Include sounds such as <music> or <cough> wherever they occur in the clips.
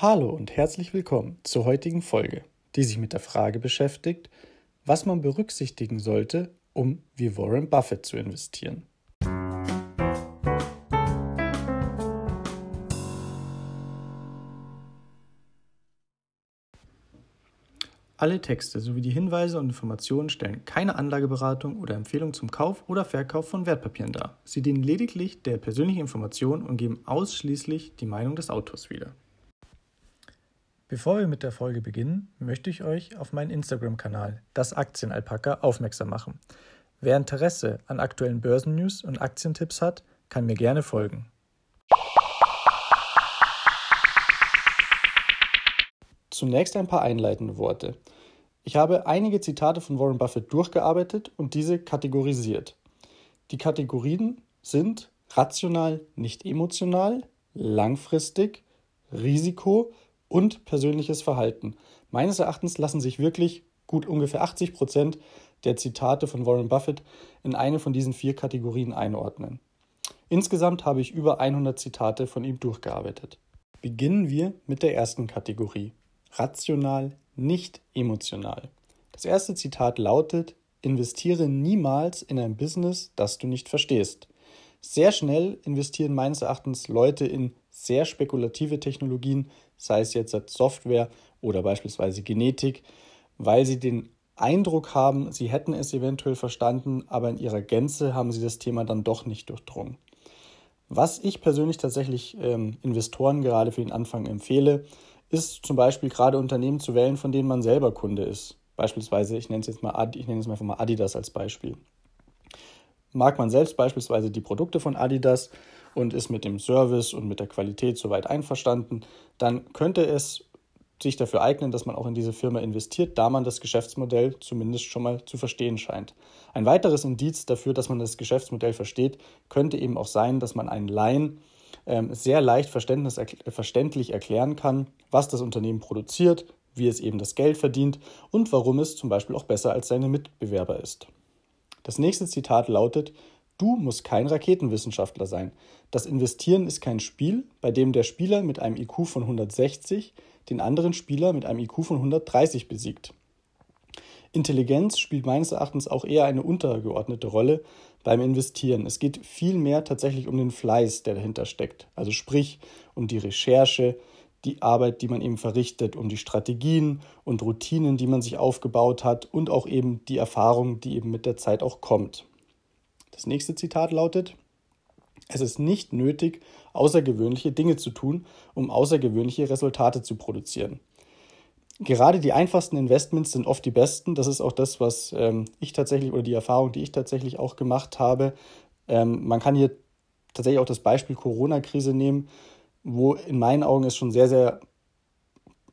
Hallo und herzlich willkommen zur heutigen Folge, die sich mit der Frage beschäftigt, was man berücksichtigen sollte, um wie Warren Buffett zu investieren. Alle Texte sowie die Hinweise und Informationen stellen keine Anlageberatung oder Empfehlung zum Kauf oder Verkauf von Wertpapieren dar. Sie dienen lediglich der persönlichen Information und geben ausschließlich die Meinung des Autors wieder. Bevor wir mit der Folge beginnen, möchte ich euch auf meinen Instagram-Kanal, das Aktienalpaka, aufmerksam machen. Wer Interesse an aktuellen Börsennews und Aktientipps hat, kann mir gerne folgen. Zunächst ein paar einleitende Worte. Ich habe einige Zitate von Warren Buffett durchgearbeitet und diese kategorisiert. Die Kategorien sind rational, nicht emotional, langfristig, Risiko und persönliches Verhalten. Meines Erachtens lassen sich wirklich gut ungefähr 80 Prozent der Zitate von Warren Buffett in eine von diesen vier Kategorien einordnen. Insgesamt habe ich über 100 Zitate von ihm durchgearbeitet. Beginnen wir mit der ersten Kategorie rational, nicht emotional. Das erste Zitat lautet, investiere niemals in ein Business, das du nicht verstehst. Sehr schnell investieren meines Erachtens Leute in sehr spekulative Technologien, sei es jetzt Software oder beispielsweise Genetik, weil sie den Eindruck haben, sie hätten es eventuell verstanden, aber in ihrer Gänze haben sie das Thema dann doch nicht durchdrungen. Was ich persönlich tatsächlich ähm, Investoren gerade für den Anfang empfehle, ist zum Beispiel gerade Unternehmen zu wählen, von denen man selber Kunde ist. Beispielsweise, ich nenne es jetzt mal, ich nenne es mal Adidas als Beispiel. Mag man selbst beispielsweise die Produkte von Adidas und ist mit dem Service und mit der Qualität soweit einverstanden, dann könnte es sich dafür eignen, dass man auch in diese Firma investiert, da man das Geschäftsmodell zumindest schon mal zu verstehen scheint. Ein weiteres Indiz dafür, dass man das Geschäftsmodell versteht, könnte eben auch sein, dass man einen Laien ähm, sehr leicht verständlich erklären kann, was das Unternehmen produziert, wie es eben das Geld verdient und warum es zum Beispiel auch besser als seine Mitbewerber ist. Das nächste Zitat lautet, Du musst kein Raketenwissenschaftler sein. Das Investieren ist kein Spiel, bei dem der Spieler mit einem IQ von 160 den anderen Spieler mit einem IQ von 130 besiegt. Intelligenz spielt meines Erachtens auch eher eine untergeordnete Rolle beim Investieren. Es geht vielmehr tatsächlich um den Fleiß, der dahinter steckt. Also sprich um die Recherche, die Arbeit, die man eben verrichtet, um die Strategien und Routinen, die man sich aufgebaut hat und auch eben die Erfahrung, die eben mit der Zeit auch kommt. Das nächste Zitat lautet, es ist nicht nötig, außergewöhnliche Dinge zu tun, um außergewöhnliche Resultate zu produzieren gerade die einfachsten Investments sind oft die besten. Das ist auch das, was ähm, ich tatsächlich oder die Erfahrung, die ich tatsächlich auch gemacht habe. Ähm, man kann hier tatsächlich auch das Beispiel Corona-Krise nehmen, wo in meinen Augen es schon sehr, sehr,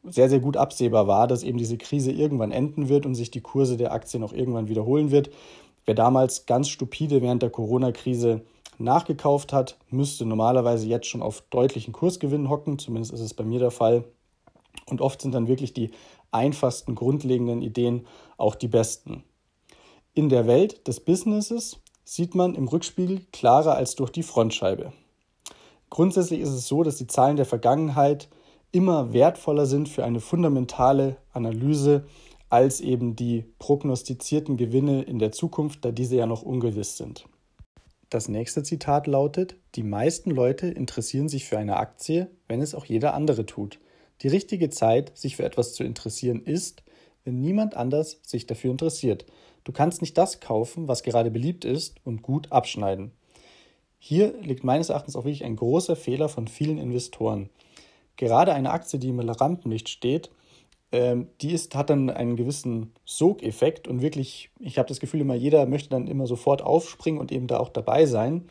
sehr, sehr gut absehbar war, dass eben diese Krise irgendwann enden wird und sich die Kurse der Aktien auch irgendwann wiederholen wird. Wer damals ganz stupide während der Corona-Krise nachgekauft hat, müsste normalerweise jetzt schon auf deutlichen Kursgewinn hocken. Zumindest ist es bei mir der Fall. Und oft sind dann wirklich die einfachsten, grundlegenden Ideen auch die besten. In der Welt des Businesses sieht man im Rückspiegel klarer als durch die Frontscheibe. Grundsätzlich ist es so, dass die Zahlen der Vergangenheit immer wertvoller sind für eine fundamentale Analyse als eben die prognostizierten Gewinne in der Zukunft, da diese ja noch ungewiss sind. Das nächste Zitat lautet, die meisten Leute interessieren sich für eine Aktie, wenn es auch jeder andere tut. Die richtige Zeit, sich für etwas zu interessieren, ist, wenn niemand anders sich dafür interessiert. Du kannst nicht das kaufen, was gerade beliebt ist, und gut abschneiden. Hier liegt meines Erachtens auch wirklich ein großer Fehler von vielen Investoren. Gerade eine Aktie, die im Rampenlicht steht, ähm, die ist, hat dann einen gewissen Sogeffekt und wirklich, ich habe das Gefühl, immer jeder möchte dann immer sofort aufspringen und eben da auch dabei sein.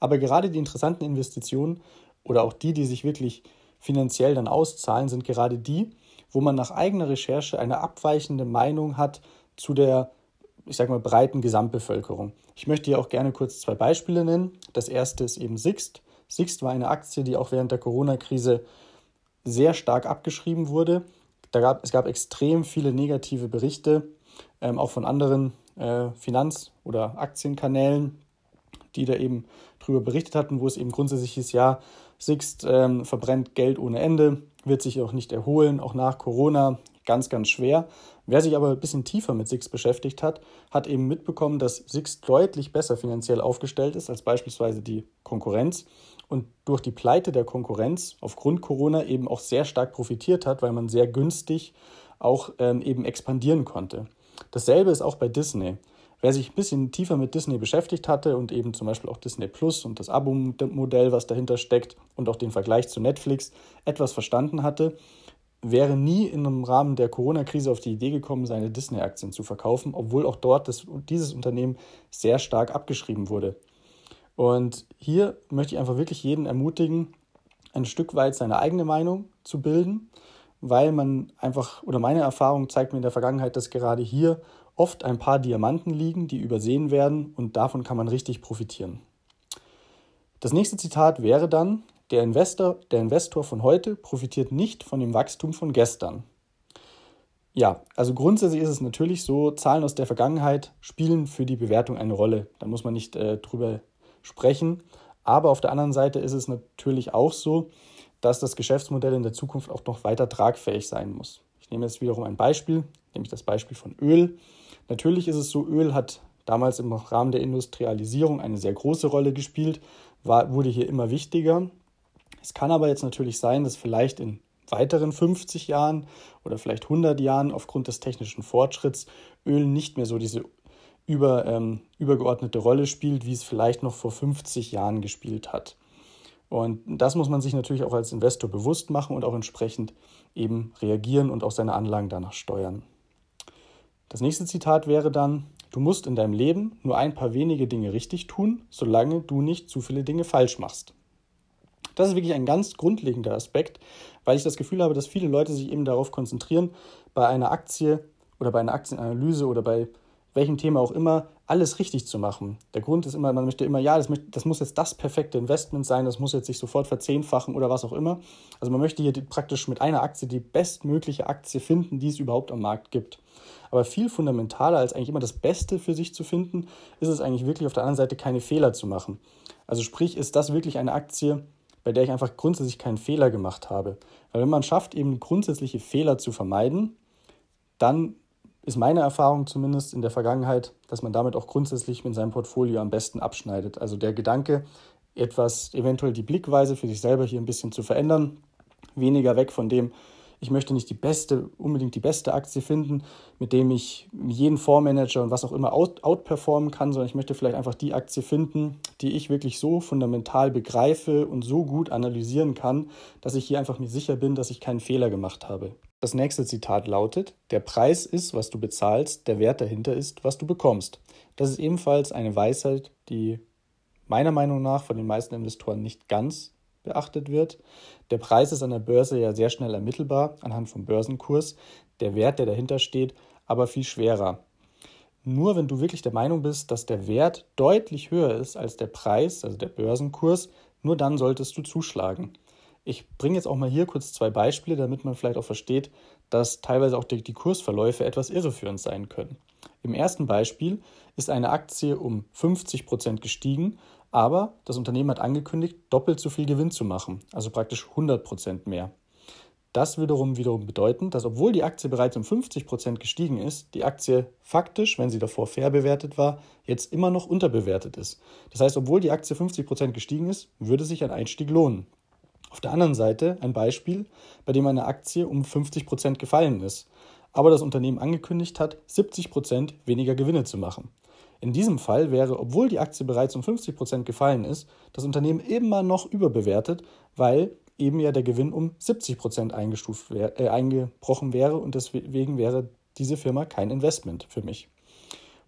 Aber gerade die interessanten Investitionen oder auch die, die sich wirklich finanziell dann auszahlen, sind gerade die, wo man nach eigener Recherche eine abweichende Meinung hat zu der, ich sage mal, breiten Gesamtbevölkerung. Ich möchte hier auch gerne kurz zwei Beispiele nennen. Das erste ist eben Sixt. Sixt war eine Aktie, die auch während der Corona-Krise sehr stark abgeschrieben wurde. Da gab, es gab extrem viele negative Berichte, ähm, auch von anderen äh, Finanz- oder Aktienkanälen, die da eben drüber berichtet hatten, wo es eben grundsätzlich hieß, ja, Sixt ähm, verbrennt Geld ohne Ende, wird sich auch nicht erholen, auch nach Corona, ganz, ganz schwer. Wer sich aber ein bisschen tiefer mit Sixt beschäftigt hat, hat eben mitbekommen, dass Sixt deutlich besser finanziell aufgestellt ist als beispielsweise die Konkurrenz und durch die Pleite der Konkurrenz aufgrund Corona eben auch sehr stark profitiert hat, weil man sehr günstig auch ähm, eben expandieren konnte. Dasselbe ist auch bei Disney. Wer sich ein bisschen tiefer mit Disney beschäftigt hatte und eben zum Beispiel auch Disney Plus und das Abo-Modell, was dahinter steckt und auch den Vergleich zu Netflix etwas verstanden hatte, wäre nie einem Rahmen der Corona-Krise auf die Idee gekommen, seine Disney-Aktien zu verkaufen, obwohl auch dort das, dieses Unternehmen sehr stark abgeschrieben wurde. Und hier möchte ich einfach wirklich jeden ermutigen, ein Stück weit seine eigene Meinung zu bilden, weil man einfach, oder meine Erfahrung zeigt mir in der Vergangenheit, dass gerade hier oft ein paar Diamanten liegen, die übersehen werden und davon kann man richtig profitieren. Das nächste Zitat wäre dann, der Investor, der Investor von heute profitiert nicht von dem Wachstum von gestern. Ja, also grundsätzlich ist es natürlich so, Zahlen aus der Vergangenheit spielen für die Bewertung eine Rolle. Da muss man nicht äh, drüber sprechen. Aber auf der anderen Seite ist es natürlich auch so, dass das Geschäftsmodell in der Zukunft auch noch weiter tragfähig sein muss. Ich nehme jetzt wiederum ein Beispiel, nämlich das Beispiel von Öl. Natürlich ist es so, Öl hat damals im Rahmen der Industrialisierung eine sehr große Rolle gespielt, war, wurde hier immer wichtiger. Es kann aber jetzt natürlich sein, dass vielleicht in weiteren 50 Jahren oder vielleicht 100 Jahren aufgrund des technischen Fortschritts Öl nicht mehr so diese über, ähm, übergeordnete Rolle spielt, wie es vielleicht noch vor 50 Jahren gespielt hat. Und das muss man sich natürlich auch als Investor bewusst machen und auch entsprechend eben reagieren und auch seine Anlagen danach steuern. Das nächste Zitat wäre dann, du musst in deinem Leben nur ein paar wenige Dinge richtig tun, solange du nicht zu viele Dinge falsch machst. Das ist wirklich ein ganz grundlegender Aspekt, weil ich das Gefühl habe, dass viele Leute sich eben darauf konzentrieren, bei einer Aktie oder bei einer Aktienanalyse oder bei welchem Thema auch immer, alles richtig zu machen. Der Grund ist immer, man möchte immer, ja, das, das muss jetzt das perfekte Investment sein, das muss jetzt sich sofort verzehnfachen oder was auch immer. Also man möchte hier praktisch mit einer Aktie die bestmögliche Aktie finden, die es überhaupt am Markt gibt. Aber viel fundamentaler als eigentlich immer das Beste für sich zu finden, ist es eigentlich wirklich auf der anderen Seite keine Fehler zu machen. Also sprich, ist das wirklich eine Aktie, bei der ich einfach grundsätzlich keinen Fehler gemacht habe. Weil wenn man schafft, eben grundsätzliche Fehler zu vermeiden, dann ist meine Erfahrung zumindest in der Vergangenheit, dass man damit auch grundsätzlich mit seinem Portfolio am besten abschneidet. Also der Gedanke, etwas eventuell die Blickweise für sich selber hier ein bisschen zu verändern, weniger weg von dem, ich möchte nicht die beste, unbedingt die beste Aktie finden, mit dem ich jeden Fondsmanager und was auch immer out, outperformen kann, sondern ich möchte vielleicht einfach die Aktie finden, die ich wirklich so fundamental begreife und so gut analysieren kann, dass ich hier einfach mir sicher bin, dass ich keinen Fehler gemacht habe. Das nächste Zitat lautet, der Preis ist, was du bezahlst, der Wert dahinter ist, was du bekommst. Das ist ebenfalls eine Weisheit, die meiner Meinung nach von den meisten Investoren nicht ganz beachtet wird. Der Preis ist an der Börse ja sehr schnell ermittelbar anhand vom Börsenkurs, der Wert, der dahinter steht, aber viel schwerer. Nur wenn du wirklich der Meinung bist, dass der Wert deutlich höher ist als der Preis, also der Börsenkurs, nur dann solltest du zuschlagen. Ich bringe jetzt auch mal hier kurz zwei Beispiele, damit man vielleicht auch versteht, dass teilweise auch die, Kursverläufe etwas irreführend sein können. Im ersten Beispiel ist eine Aktie um 50 Prozent gestiegen, aber das Unternehmen hat angekündigt, doppelt so viel Gewinn zu machen, also praktisch 100 Prozent mehr. Das wiederum wiederum bedeuten, dass obwohl die Aktie bereits um 50 Prozent gestiegen ist, die Aktie faktisch, wenn sie davor fair bewertet war, jetzt immer noch unterbewertet ist. Das heißt, obwohl die Aktie 50 Prozent gestiegen ist, würde sich ein Einstieg lohnen. Auf der anderen Seite ein Beispiel, bei dem eine Aktie um 50 Prozent gefallen ist, aber das Unternehmen angekündigt hat, 70 Prozent weniger Gewinne zu machen. In diesem Fall wäre, obwohl die Aktie bereits um 50 Prozent gefallen ist, das Unternehmen immer noch überbewertet, weil eben ja der Gewinn um 70 Prozent eingestuft wär, äh, eingebrochen wäre und deswegen wäre diese Firma kein Investment für mich.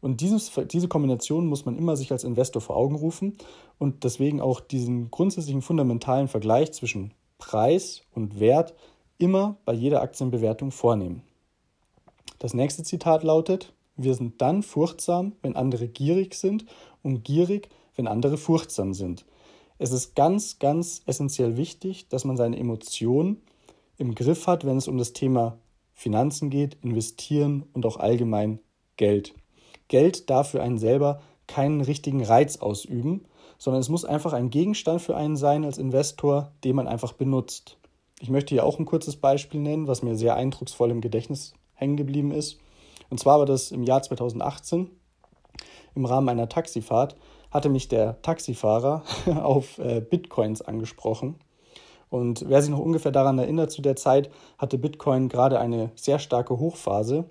Und dieses, diese Kombination muss man immer sich als Investor vor Augen rufen und deswegen auch diesen grundsätzlichen fundamentalen Vergleich zwischen Preis und Wert immer bei jeder Aktienbewertung vornehmen. Das nächste Zitat lautet, wir sind dann furchtsam, wenn andere gierig sind und gierig, wenn andere furchtsam sind. Es ist ganz, ganz essentiell wichtig, dass man seine Emotionen im Griff hat, wenn es um das Thema Finanzen geht, investieren und auch allgemein Geld. Geld darf für einen selber keinen richtigen Reiz ausüben, sondern es muss einfach ein Gegenstand für einen sein als Investor, den man einfach benutzt. Ich möchte hier auch ein kurzes Beispiel nennen, was mir sehr eindrucksvoll im Gedächtnis hängen geblieben ist. Und zwar war das im Jahr 2018 im Rahmen einer Taxifahrt hatte mich der Taxifahrer <laughs> auf äh, Bitcoins angesprochen. Und wer sich noch ungefähr daran erinnert, zu der Zeit hatte Bitcoin gerade eine sehr starke Hochphase.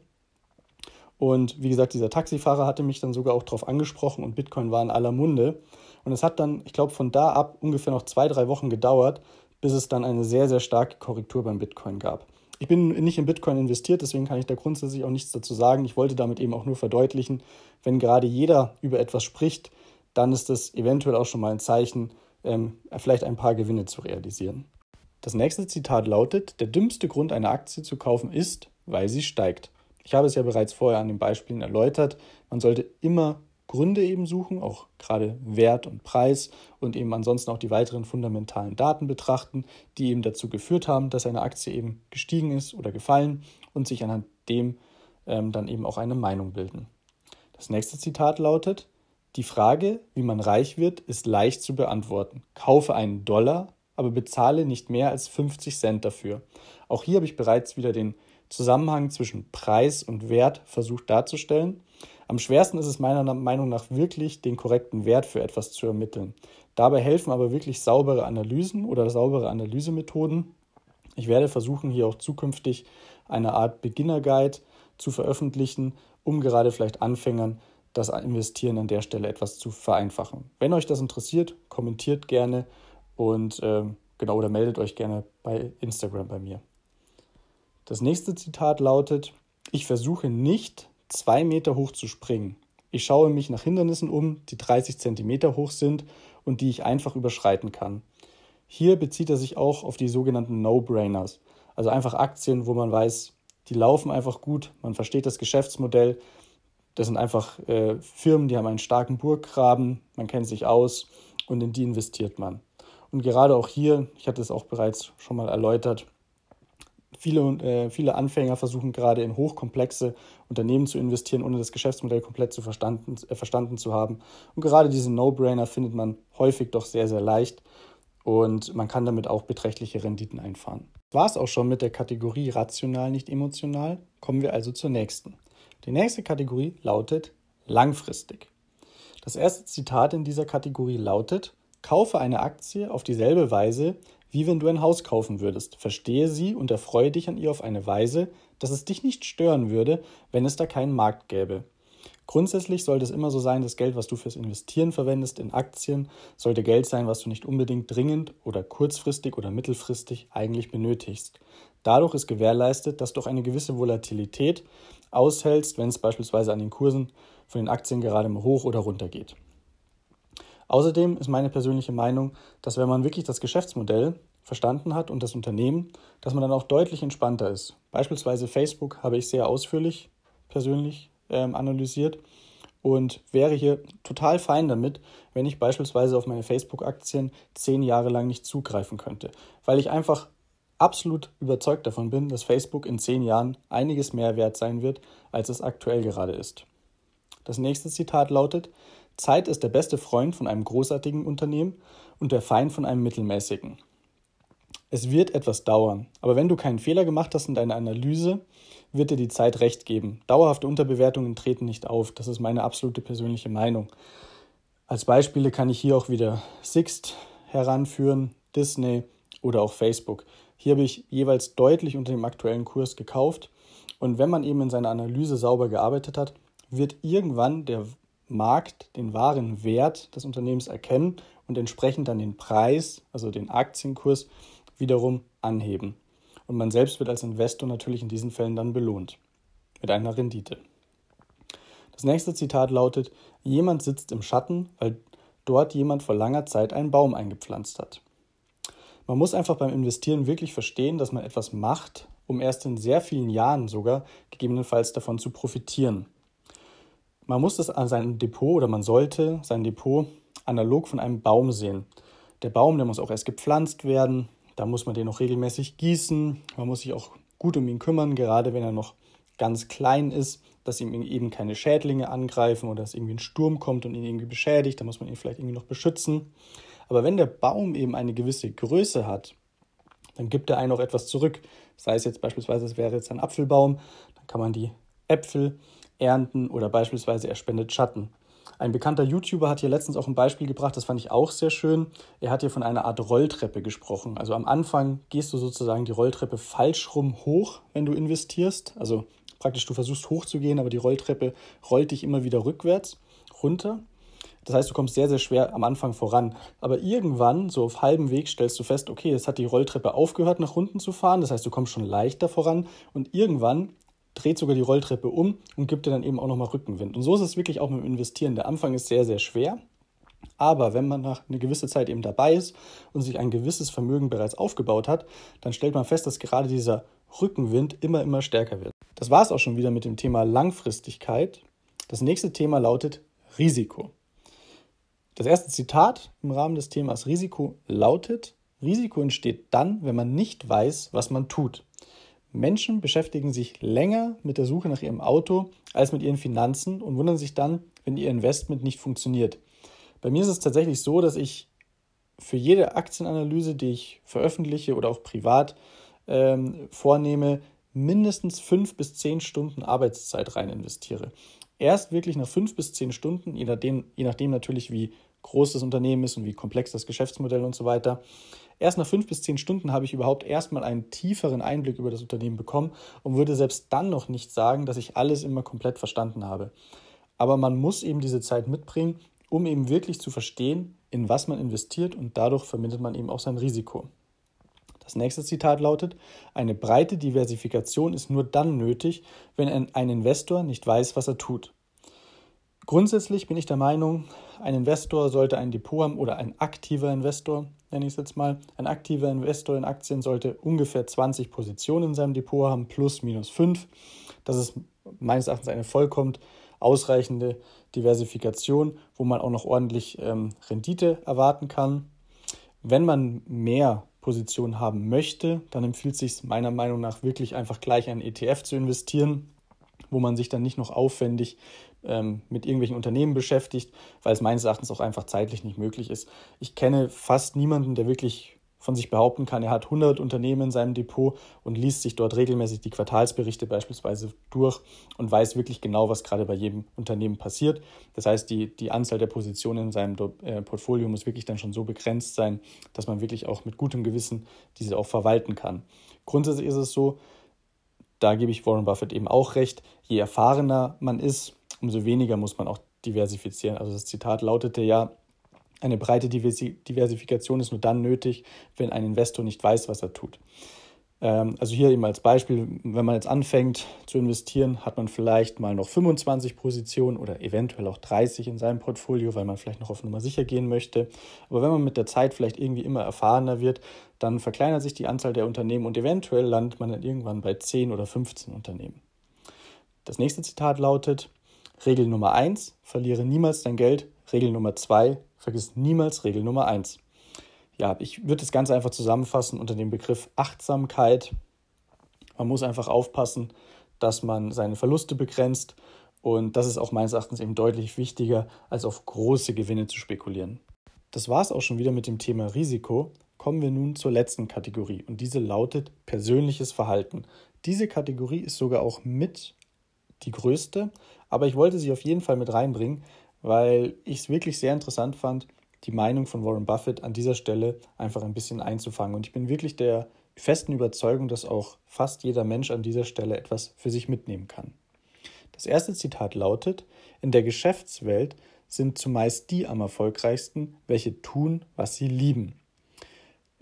Und wie gesagt, dieser Taxifahrer hatte mich dann sogar auch darauf angesprochen und Bitcoin war in aller Munde. Und es hat dann, ich glaube, von da ab ungefähr noch zwei, drei Wochen gedauert, bis es dann eine sehr, sehr starke Korrektur beim Bitcoin gab. Ich bin nicht in Bitcoin investiert, deswegen kann ich da grundsätzlich auch nichts dazu sagen. Ich wollte damit eben auch nur verdeutlichen, wenn gerade jeder über etwas spricht, dann ist das eventuell auch schon mal ein Zeichen, ähm, vielleicht ein paar Gewinne zu realisieren. Das nächste Zitat lautet, der dümmste Grund, eine Aktie zu kaufen, ist, weil sie steigt. Ich habe es ja bereits vorher an den Beispielen erläutert. Man sollte immer Gründe eben suchen, auch gerade Wert und Preis und eben ansonsten auch die weiteren fundamentalen Daten betrachten, die eben dazu geführt haben, dass eine Aktie eben gestiegen ist oder gefallen und sich anhand dem ähm, dann eben auch eine Meinung bilden. Das nächste Zitat lautet, die Frage, wie man reich wird, ist leicht zu beantworten. Kaufe einen Dollar, aber bezahle nicht mehr als 50 Cent dafür. Auch hier habe ich bereits wieder den Zusammenhang zwischen Preis und Wert versucht darzustellen. Am schwersten ist es meiner Meinung nach wirklich, den korrekten Wert für etwas zu ermitteln. Dabei helfen aber wirklich saubere Analysen oder saubere Analysemethoden. Ich werde versuchen, hier auch zukünftig eine Art Beginner Guide zu veröffentlichen, um gerade vielleicht Anfängern das Investieren an der Stelle etwas zu vereinfachen. Wenn euch das interessiert, kommentiert gerne und äh, genau oder meldet euch gerne bei Instagram bei mir. Das nächste Zitat lautet: Ich versuche nicht zwei Meter hoch zu springen. Ich schaue mich nach Hindernissen um, die 30 Zentimeter hoch sind und die ich einfach überschreiten kann. Hier bezieht er sich auch auf die sogenannten No-Brainers, also einfach Aktien, wo man weiß, die laufen einfach gut, man versteht das Geschäftsmodell. Das sind einfach äh, Firmen, die haben einen starken Burggraben, man kennt sich aus und in die investiert man. Und gerade auch hier, ich hatte es auch bereits schon mal erläutert, Viele, äh, viele Anfänger versuchen gerade in hochkomplexe Unternehmen zu investieren, ohne das Geschäftsmodell komplett zu verstanden, äh, verstanden zu haben. Und gerade diese No-Brainer findet man häufig doch sehr, sehr leicht und man kann damit auch beträchtliche Renditen einfahren. War es auch schon mit der Kategorie rational, nicht emotional? Kommen wir also zur nächsten. Die nächste Kategorie lautet langfristig. Das erste Zitat in dieser Kategorie lautet: Kaufe eine Aktie auf dieselbe Weise, wie wenn du ein Haus kaufen würdest. Verstehe sie und erfreue dich an ihr auf eine Weise, dass es dich nicht stören würde, wenn es da keinen Markt gäbe. Grundsätzlich sollte es immer so sein, das Geld, was du fürs Investieren verwendest in Aktien, sollte Geld sein, was du nicht unbedingt dringend oder kurzfristig oder mittelfristig eigentlich benötigst. Dadurch ist gewährleistet, dass du auch eine gewisse Volatilität aushältst, wenn es beispielsweise an den Kursen von den Aktien gerade mal hoch oder runter geht. Außerdem ist meine persönliche Meinung, dass wenn man wirklich das Geschäftsmodell verstanden hat und das Unternehmen, dass man dann auch deutlich entspannter ist. Beispielsweise Facebook habe ich sehr ausführlich persönlich ähm, analysiert und wäre hier total fein damit, wenn ich beispielsweise auf meine Facebook-Aktien zehn Jahre lang nicht zugreifen könnte, weil ich einfach absolut überzeugt davon bin, dass Facebook in zehn Jahren einiges mehr wert sein wird, als es aktuell gerade ist. Das nächste Zitat lautet, Zeit ist der beste Freund von einem großartigen Unternehmen und der Feind von einem mittelmäßigen. Es wird etwas dauern, aber wenn du keinen Fehler gemacht hast in deiner Analyse, wird dir die Zeit recht geben. Dauerhafte Unterbewertungen treten nicht auf. Das ist meine absolute persönliche Meinung. Als Beispiele kann ich hier auch wieder Sixt heranführen, Disney oder auch Facebook. Hier habe ich jeweils deutlich unter dem aktuellen Kurs gekauft. Und wenn man eben in seiner Analyse sauber gearbeitet hat, wird irgendwann der Markt den wahren Wert des Unternehmens erkennen und entsprechend dann den Preis, also den Aktienkurs, wiederum anheben. Und man selbst wird als Investor natürlich in diesen Fällen dann belohnt mit einer Rendite. Das nächste Zitat lautet, jemand sitzt im Schatten, weil dort jemand vor langer Zeit einen Baum eingepflanzt hat. Man muss einfach beim Investieren wirklich verstehen, dass man etwas macht, um erst in sehr vielen Jahren sogar gegebenenfalls davon zu profitieren. Man muss es an seinem Depot oder man sollte sein Depot analog von einem Baum sehen. Der Baum, der muss auch erst gepflanzt werden, da muss man den auch regelmäßig gießen, man muss sich auch gut um ihn kümmern, gerade wenn er noch ganz klein ist, dass ihm eben keine Schädlinge angreifen oder dass irgendwie ein Sturm kommt und ihn irgendwie beschädigt, dann muss man ihn vielleicht irgendwie noch beschützen. Aber wenn der Baum eben eine gewisse Größe hat, dann gibt er einen auch etwas zurück. Sei es jetzt beispielsweise, es wäre jetzt ein Apfelbaum, dann kann man die Äpfel ernten oder beispielsweise er spendet Schatten. Ein bekannter YouTuber hat hier letztens auch ein Beispiel gebracht, das fand ich auch sehr schön. Er hat hier von einer Art Rolltreppe gesprochen. Also am Anfang gehst du sozusagen die Rolltreppe falsch rum hoch, wenn du investierst. Also praktisch du versuchst hochzugehen, aber die Rolltreppe rollt dich immer wieder rückwärts runter. Das heißt, du kommst sehr, sehr schwer am Anfang voran. Aber irgendwann, so auf halbem Weg, stellst du fest, okay, jetzt hat die Rolltreppe aufgehört, nach unten zu fahren. Das heißt, du kommst schon leichter voran. Und irgendwann dreht sogar die Rolltreppe um und gibt dir dann eben auch nochmal Rückenwind. Und so ist es wirklich auch mit dem Investieren. Der Anfang ist sehr, sehr schwer. Aber wenn man nach einer gewissen Zeit eben dabei ist und sich ein gewisses Vermögen bereits aufgebaut hat, dann stellt man fest, dass gerade dieser Rückenwind immer, immer stärker wird. Das war es auch schon wieder mit dem Thema Langfristigkeit. Das nächste Thema lautet Risiko. Das erste Zitat im Rahmen des Themas Risiko lautet, Risiko entsteht dann, wenn man nicht weiß, was man tut. Menschen beschäftigen sich länger mit der Suche nach ihrem Auto als mit ihren Finanzen und wundern sich dann, wenn ihr Investment nicht funktioniert. Bei mir ist es tatsächlich so, dass ich für jede Aktienanalyse, die ich veröffentliche oder auch privat ähm, vornehme, mindestens fünf bis zehn Stunden Arbeitszeit rein investiere. Erst wirklich nach fünf bis zehn Stunden, je nachdem, je nachdem natürlich, wie groß das Unternehmen ist und wie komplex das Geschäftsmodell und so weiter, Erst nach fünf bis zehn Stunden habe ich überhaupt erstmal einen tieferen Einblick über das Unternehmen bekommen und würde selbst dann noch nicht sagen, dass ich alles immer komplett verstanden habe. Aber man muss eben diese Zeit mitbringen, um eben wirklich zu verstehen, in was man investiert und dadurch vermindert man eben auch sein Risiko. Das nächste Zitat lautet, eine breite Diversifikation ist nur dann nötig, wenn ein Investor nicht weiß, was er tut. Grundsätzlich bin ich der Meinung, ein Investor sollte ein Depot haben oder ein aktiver Investor, nenne ich es jetzt mal. Ein aktiver Investor in Aktien sollte ungefähr 20 Positionen in seinem Depot haben, plus minus 5. Das ist meines Erachtens eine vollkommen ausreichende Diversifikation, wo man auch noch ordentlich ähm, Rendite erwarten kann. Wenn man mehr Positionen haben möchte, dann empfiehlt es sich meiner Meinung nach wirklich einfach gleich einen ETF zu investieren, wo man sich dann nicht noch aufwendig ähm, mit irgendwelchen Unternehmen beschäftigt, weil es meines Erachtens auch einfach zeitlich nicht möglich ist. Ich kenne fast niemanden, der wirklich von sich behaupten kann, er hat 100 Unternehmen in seinem Depot und liest sich dort regelmäßig die Quartalsberichte beispielsweise durch und weiß wirklich genau, was gerade bei jedem Unternehmen passiert. Das heißt, die, die Anzahl der Positionen in seinem äh, Portfolio muss wirklich dann schon so begrenzt sein, dass man wirklich auch mit gutem Gewissen diese auch verwalten kann. Grundsätzlich ist es so, da gebe ich Warren Buffett eben auch recht, je erfahrener man ist, umso weniger muss man auch diversifizieren. Also das Zitat lautete ja, eine breite Diversifikation ist nur dann nötig, wenn ein Investor nicht weiß, was er tut. Ähm, also hier eben als Beispiel, wenn man jetzt anfängt zu investieren, hat man vielleicht mal noch 25 Positionen oder eventuell auch 30 in seinem Portfolio, weil man vielleicht noch auf Nummer sicher gehen möchte. Aber wenn man mit der Zeit vielleicht irgendwie immer erfahrener wird, dann verkleinert sich die Anzahl der Unternehmen und eventuell landet man dann irgendwann bei 10 oder 15 Unternehmen. Das nächste Zitat lautet, Regel Nummer 1, verliere niemals dein Geld. Regel Nummer 2, vergiss niemals Regel Nummer 1. Ja, ich würde das Ganze einfach zusammenfassen unter dem Begriff Achtsamkeit. Man muss einfach aufpassen, dass man seine Verluste begrenzt und das ist auch meines Erachtens eben deutlich wichtiger, als auf große Gewinne zu spekulieren. Das war es auch schon wieder mit dem Thema Risiko. Kommen wir nun zur letzten Kategorie und diese lautet persönliches Verhalten. Diese Kategorie ist sogar auch mit die größte, aber ich wollte sie auf jeden Fall mit reinbringen, weil ich es wirklich sehr interessant fand, die Meinung von Warren Buffett an dieser Stelle einfach ein bisschen einzufangen. Und ich bin wirklich der festen Überzeugung, dass auch fast jeder Mensch an dieser Stelle etwas für sich mitnehmen kann. Das erste Zitat lautet, in der Geschäftswelt sind zumeist die am erfolgreichsten, welche tun, was sie lieben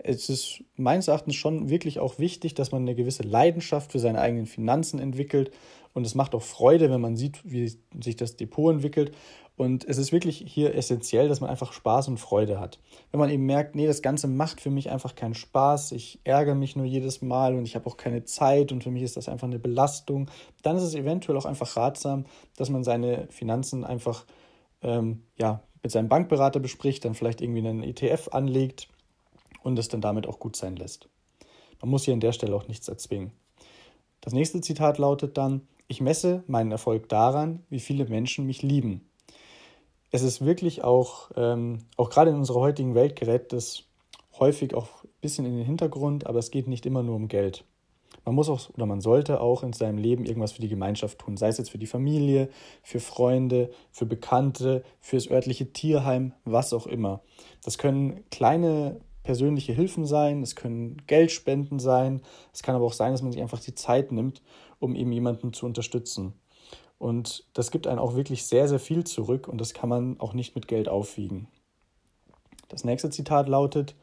es ist meines Erachtens schon wirklich auch wichtig, dass man eine gewisse Leidenschaft für seine eigenen Finanzen entwickelt. Und es macht auch Freude, wenn man sieht, wie sich das Depot entwickelt. Und es ist wirklich hier essentiell, dass man einfach Spaß und Freude hat. Wenn man eben merkt, nee, das Ganze macht für mich einfach keinen Spaß, ich ärgere mich nur jedes Mal und ich habe auch keine Zeit und für mich ist das einfach eine Belastung, dann ist es eventuell auch einfach ratsam, dass man seine Finanzen einfach ähm, ja, mit seinem Bankberater bespricht, dann vielleicht irgendwie einen ETF anlegt und es dann damit auch gut sein lässt. Man muss hier an der Stelle auch nichts erzwingen. Das nächste Zitat lautet dann, Ich messe meinen Erfolg daran, wie viele Menschen mich lieben. Es ist wirklich auch, ähm, auch gerade in unserer heutigen Welt gerät das häufig auch ein bisschen in den Hintergrund, aber es geht nicht immer nur um Geld. Man muss auch oder man sollte auch in seinem Leben irgendwas für die Gemeinschaft tun, sei es jetzt für die Familie, für Freunde, für Bekannte, fürs örtliche Tierheim, was auch immer. Das können kleine persönliche Hilfen sein, es können Geldspenden sein, es kann aber auch sein, dass man sich einfach die Zeit nimmt, um eben jemanden zu unterstützen. Und das gibt einen auch wirklich sehr, sehr viel zurück und das kann man auch nicht mit Geld aufwiegen. Das nächste Zitat lautet,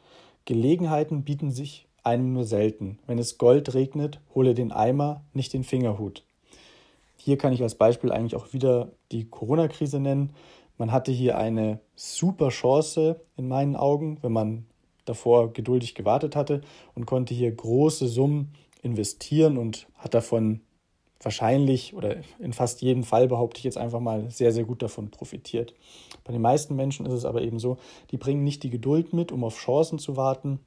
Gelegenheiten bieten sich einem nur selten. Wenn es Gold regnet, hole den Eimer, nicht den Fingerhut. Hier kann ich als Beispiel eigentlich auch wieder die Corona-Krise nennen. Man hatte hier eine super Chance in meinen Augen, wenn man davor geduldig gewartet hatte und konnte hier große Summen investieren und hat davon wahrscheinlich oder in fast jedem Fall behaupte ich jetzt einfach mal sehr, sehr gut davon profitiert. Bei den meisten Menschen ist es aber eben so, die bringen nicht die Geduld mit, um auf Chancen zu warten,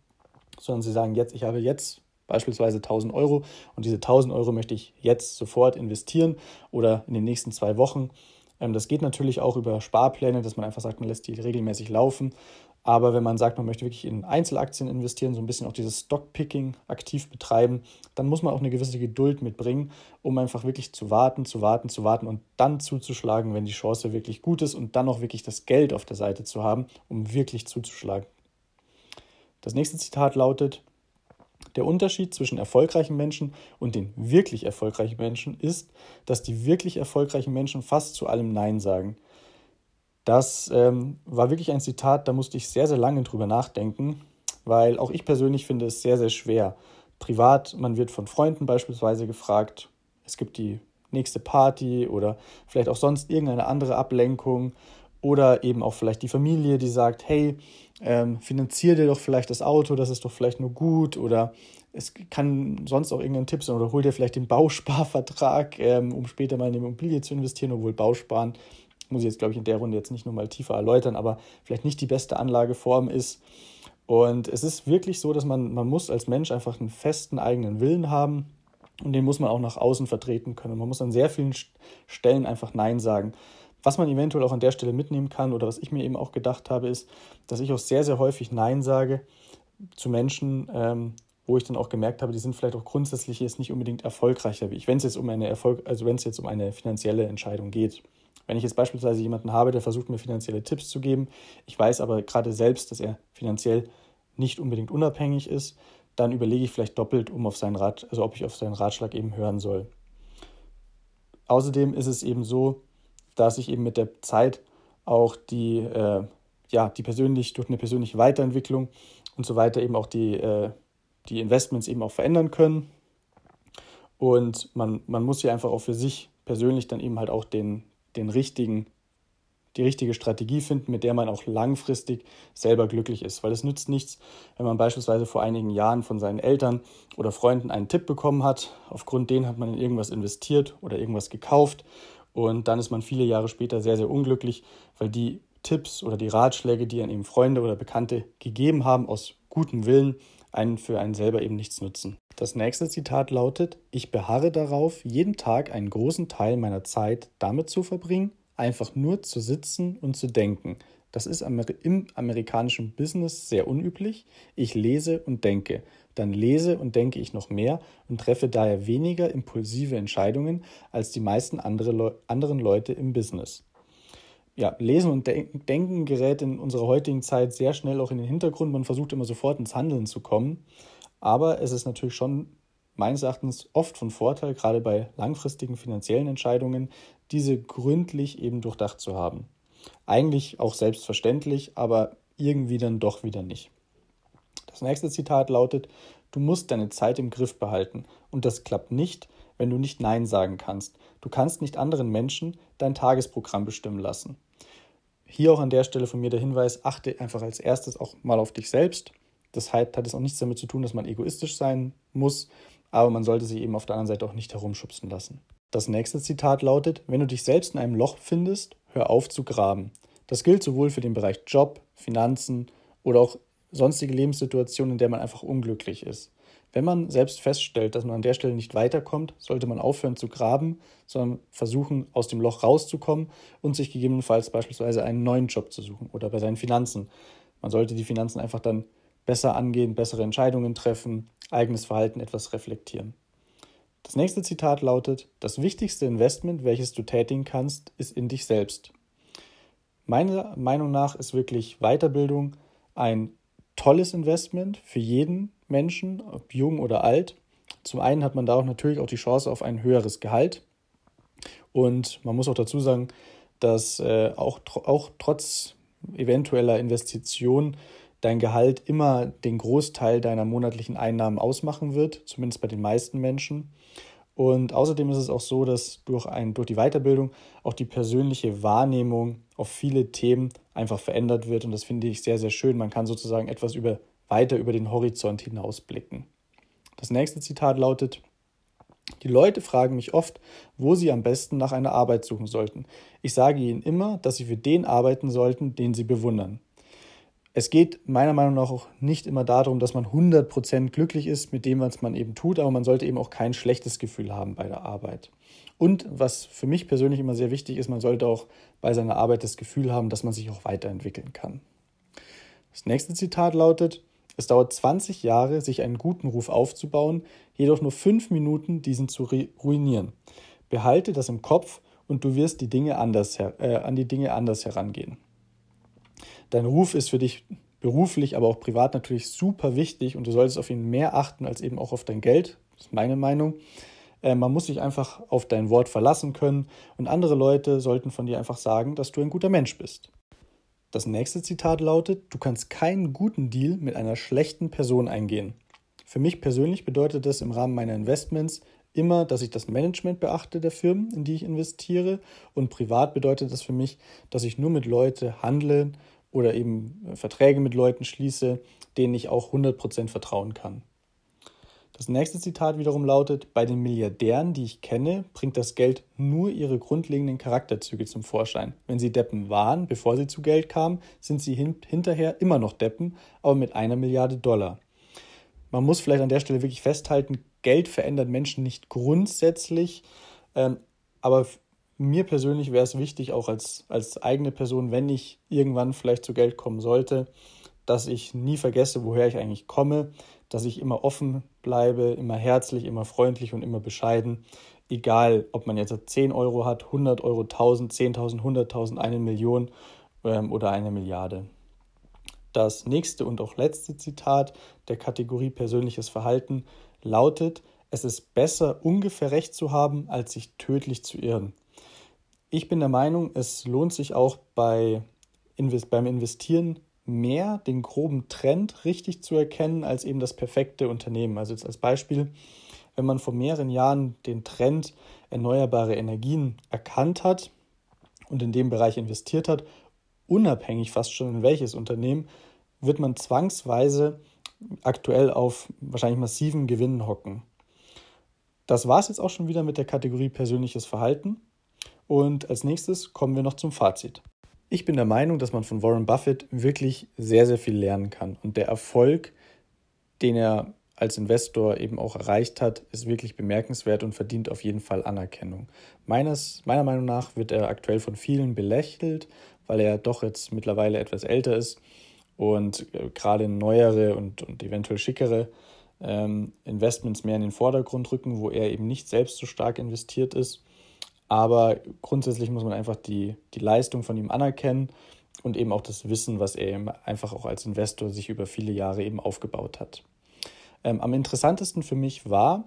sondern sie sagen jetzt, ich habe jetzt beispielsweise 1000 Euro und diese 1000 Euro möchte ich jetzt sofort investieren oder in den nächsten zwei Wochen. Ähm, das geht natürlich auch über Sparpläne, dass man einfach sagt, man lässt die regelmäßig laufen. Aber wenn man sagt, man möchte wirklich in Einzelaktien investieren, so ein bisschen auch dieses Stockpicking aktiv betreiben, dann muss man auch eine gewisse Geduld mitbringen, um einfach wirklich zu warten, zu warten, zu warten und dann zuzuschlagen, wenn die Chance wirklich gut ist und dann auch wirklich das Geld auf der Seite zu haben, um wirklich zuzuschlagen. Das nächste Zitat lautet, der Unterschied zwischen erfolgreichen Menschen und den wirklich erfolgreichen Menschen ist, dass die wirklich erfolgreichen Menschen fast zu allem Nein sagen. Das ähm, war wirklich ein Zitat, da musste ich sehr, sehr lange drüber nachdenken, weil auch ich persönlich finde es sehr, sehr schwer. Privat, man wird von Freunden beispielsweise gefragt, es gibt die nächste Party oder vielleicht auch sonst irgendeine andere Ablenkung oder eben auch vielleicht die Familie, die sagt, hey, ähm, finanzier dir doch vielleicht das Auto, das ist doch vielleicht nur gut oder es kann sonst auch irgendein Tipp sein oder hol dir vielleicht den Bausparvertrag, ähm, um später mal in die Immobilie zu investieren, obwohl Bausparen muss ich jetzt, glaube ich, in der Runde jetzt nicht nochmal tiefer erläutern, aber vielleicht nicht die beste Anlageform ist. Und es ist wirklich so, dass man, man muss als Mensch einfach einen festen eigenen Willen haben und den muss man auch nach außen vertreten können. Man muss an sehr vielen Stellen einfach Nein sagen. Was man eventuell auch an der Stelle mitnehmen kann oder was ich mir eben auch gedacht habe, ist, dass ich auch sehr, sehr häufig Nein sage zu Menschen, ähm, wo ich dann auch gemerkt habe, die sind vielleicht auch grundsätzlich jetzt nicht unbedingt erfolgreicher wie ich, wenn es jetzt um eine Erfolg, also wenn es jetzt um eine finanzielle Entscheidung geht. Wenn ich jetzt beispielsweise jemanden habe, der versucht, mir finanzielle Tipps zu geben, ich weiß aber gerade selbst, dass er finanziell nicht unbedingt unabhängig ist, dann überlege ich vielleicht doppelt, um auf seinen Rat, also ob ich auf seinen Ratschlag eben hören soll. Außerdem ist es eben so, dass ich eben mit der Zeit auch die, äh, ja, die persönlich, durch eine persönliche Weiterentwicklung und so weiter eben auch die, äh, die Investments eben auch verändern können. Und man, man muss hier einfach auch für sich persönlich dann eben halt auch den, den richtigen, die richtige Strategie finden, mit der man auch langfristig selber glücklich ist. Weil es nützt nichts, wenn man beispielsweise vor einigen Jahren von seinen Eltern oder Freunden einen Tipp bekommen hat, aufgrund den hat man in irgendwas investiert oder irgendwas gekauft und dann ist man viele Jahre später sehr, sehr unglücklich, weil die Tipps oder die Ratschläge, die an eben Freunde oder Bekannte gegeben haben, aus gutem Willen, einen für einen selber eben nichts nützen. Das nächste Zitat lautet, ich beharre darauf, jeden Tag einen großen Teil meiner Zeit damit zu verbringen, einfach nur zu sitzen und zu denken. Das ist im amerikanischen Business sehr unüblich. Ich lese und denke. Dann lese und denke ich noch mehr und treffe daher weniger impulsive Entscheidungen als die meisten andere Le anderen Leute im Business. Ja, Lesen und Denken gerät in unserer heutigen Zeit sehr schnell auch in den Hintergrund. Man versucht immer sofort ins Handeln zu kommen. Aber es ist natürlich schon meines Erachtens oft von Vorteil, gerade bei langfristigen finanziellen Entscheidungen, diese gründlich eben durchdacht zu haben. Eigentlich auch selbstverständlich, aber irgendwie dann doch wieder nicht. Das nächste Zitat lautet, du musst deine Zeit im Griff behalten und das klappt nicht, wenn du nicht Nein sagen kannst. Du kannst nicht anderen Menschen dein Tagesprogramm bestimmen lassen. Hier auch an der Stelle von mir der Hinweis, achte einfach als erstes auch mal auf dich selbst. Das hat, hat es auch nichts damit zu tun, dass man egoistisch sein muss, aber man sollte sich eben auf der anderen Seite auch nicht herumschubsen lassen. Das nächste Zitat lautet, wenn du dich selbst in einem Loch findest, hör auf zu graben. Das gilt sowohl für den Bereich Job, Finanzen oder auch sonstige Lebenssituationen, in der man einfach unglücklich ist. Wenn man selbst feststellt, dass man an der Stelle nicht weiterkommt, sollte man aufhören zu graben, sondern versuchen, aus dem Loch rauszukommen und sich gegebenenfalls beispielsweise einen neuen Job zu suchen oder bei seinen Finanzen. Man sollte die Finanzen einfach dann besser angehen, bessere Entscheidungen treffen, eigenes Verhalten etwas reflektieren. Das nächste Zitat lautet, das wichtigste Investment, welches du tätigen kannst, ist in dich selbst. Meiner Meinung nach ist wirklich Weiterbildung ein tolles Investment für jeden Menschen, ob jung oder alt. Zum einen hat man da auch natürlich auch die Chance auf ein höheres Gehalt. Und man muss auch dazu sagen, dass äh, auch, auch trotz eventueller Investitionen dein Gehalt immer den Großteil deiner monatlichen Einnahmen ausmachen wird, zumindest bei den meisten Menschen. Und außerdem ist es auch so, dass durch, ein, durch die Weiterbildung auch die persönliche Wahrnehmung auf viele Themen einfach verändert wird. Und das finde ich sehr, sehr schön. Man kann sozusagen etwas über, weiter über den Horizont hinausblicken. Das nächste Zitat lautet, die Leute fragen mich oft, wo sie am besten nach einer Arbeit suchen sollten. Ich sage ihnen immer, dass sie für den arbeiten sollten, den sie bewundern. Es geht meiner Meinung nach auch nicht immer darum, dass man 100% glücklich ist mit dem, was man eben tut, aber man sollte eben auch kein schlechtes Gefühl haben bei der Arbeit. Und was für mich persönlich immer sehr wichtig ist, man sollte auch bei seiner Arbeit das Gefühl haben, dass man sich auch weiterentwickeln kann. Das nächste Zitat lautet, es dauert 20 Jahre, sich einen guten Ruf aufzubauen, jedoch nur 5 Minuten, diesen zu ruinieren. Behalte das im Kopf und du wirst die Dinge anders, äh, an die Dinge anders herangehen. Dein Ruf ist für dich beruflich, aber auch privat natürlich super wichtig und du solltest auf ihn mehr achten als eben auch auf dein Geld. Das ist meine Meinung. Äh, man muss sich einfach auf dein Wort verlassen können und andere Leute sollten von dir einfach sagen, dass du ein guter Mensch bist. Das nächste Zitat lautet, du kannst keinen guten Deal mit einer schlechten Person eingehen. Für mich persönlich bedeutet das im Rahmen meiner Investments immer, dass ich das Management beachte der Firmen, in die ich investiere. Und privat bedeutet das für mich, dass ich nur mit Leuten handle oder eben äh, Verträge mit Leuten schließe, denen ich auch 100% vertrauen kann. Das nächste Zitat wiederum lautet, bei den Milliardären, die ich kenne, bringt das Geld nur ihre grundlegenden Charakterzüge zum Vorschein. Wenn sie Deppen waren, bevor sie zu Geld kamen, sind sie hin hinterher immer noch Deppen, aber mit einer Milliarde Dollar. Man muss vielleicht an der Stelle wirklich festhalten, Geld verändert Menschen nicht grundsätzlich, ähm, aber mir persönlich wäre es wichtig, auch als, als eigene Person, wenn ich irgendwann vielleicht zu Geld kommen sollte, dass ich nie vergesse, woher ich eigentlich komme, dass ich immer offen bleibe, immer herzlich, immer freundlich und immer bescheiden. Egal, ob man jetzt 10 Euro hat, 100 Euro, 1000, 10.000, 100.000, eine Million ähm, oder eine Milliarde. Das nächste und auch letzte Zitat der Kategorie persönliches Verhalten lautet, es ist besser, ungefähr recht zu haben, als sich tödlich zu irren. Ich bin der Meinung, es lohnt sich auch bei, beim Investieren mehr den groben Trend richtig zu erkennen als eben das perfekte Unternehmen. Also jetzt als Beispiel, wenn man vor mehreren Jahren den Trend erneuerbare Energien erkannt hat und in dem Bereich investiert hat, unabhängig fast schon in welches Unternehmen, wird man zwangsweise aktuell auf wahrscheinlich massiven Gewinnen hocken. Das war es jetzt auch schon wieder mit der Kategorie persönliches Verhalten. Und als nächstes kommen wir noch zum Fazit. Ich bin der Meinung, dass man von Warren Buffett wirklich sehr, sehr viel lernen kann. Und der Erfolg, den er als Investor eben auch erreicht hat, ist wirklich bemerkenswert und verdient auf jeden Fall Anerkennung. Meines, meiner Meinung nach wird er aktuell von vielen belächelt, weil er doch jetzt mittlerweile etwas älter ist und äh, gerade neuere und, und eventuell schickere ähm, Investments mehr in den Vordergrund rücken, wo er eben nicht selbst so stark investiert ist. Aber grundsätzlich muss man einfach die, die Leistung von ihm anerkennen und eben auch das Wissen, was er eben einfach auch als Investor sich über viele Jahre eben aufgebaut hat. Ähm, am interessantesten für mich war,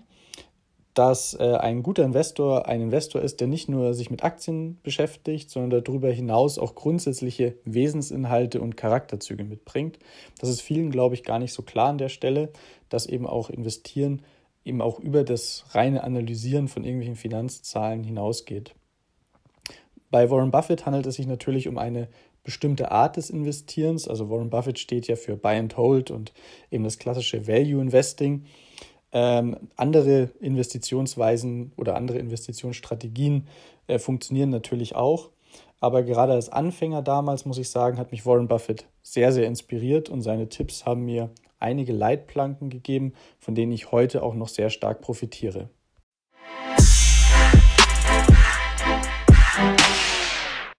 dass äh, ein guter Investor ein Investor ist, der nicht nur sich mit Aktien beschäftigt, sondern darüber hinaus auch grundsätzliche Wesensinhalte und Charakterzüge mitbringt. Das ist vielen, glaube ich, gar nicht so klar an der Stelle, dass eben auch Investieren eben auch über das reine Analysieren von irgendwelchen Finanzzahlen hinausgeht. Bei Warren Buffett handelt es sich natürlich um eine bestimmte Art des Investierens. Also Warren Buffett steht ja für Buy and Hold und eben das klassische Value Investing. Ähm, andere Investitionsweisen oder andere Investitionsstrategien äh, funktionieren natürlich auch. Aber gerade als Anfänger damals, muss ich sagen, hat mich Warren Buffett sehr, sehr inspiriert und seine Tipps haben mir einige Leitplanken gegeben, von denen ich heute auch noch sehr stark profitiere.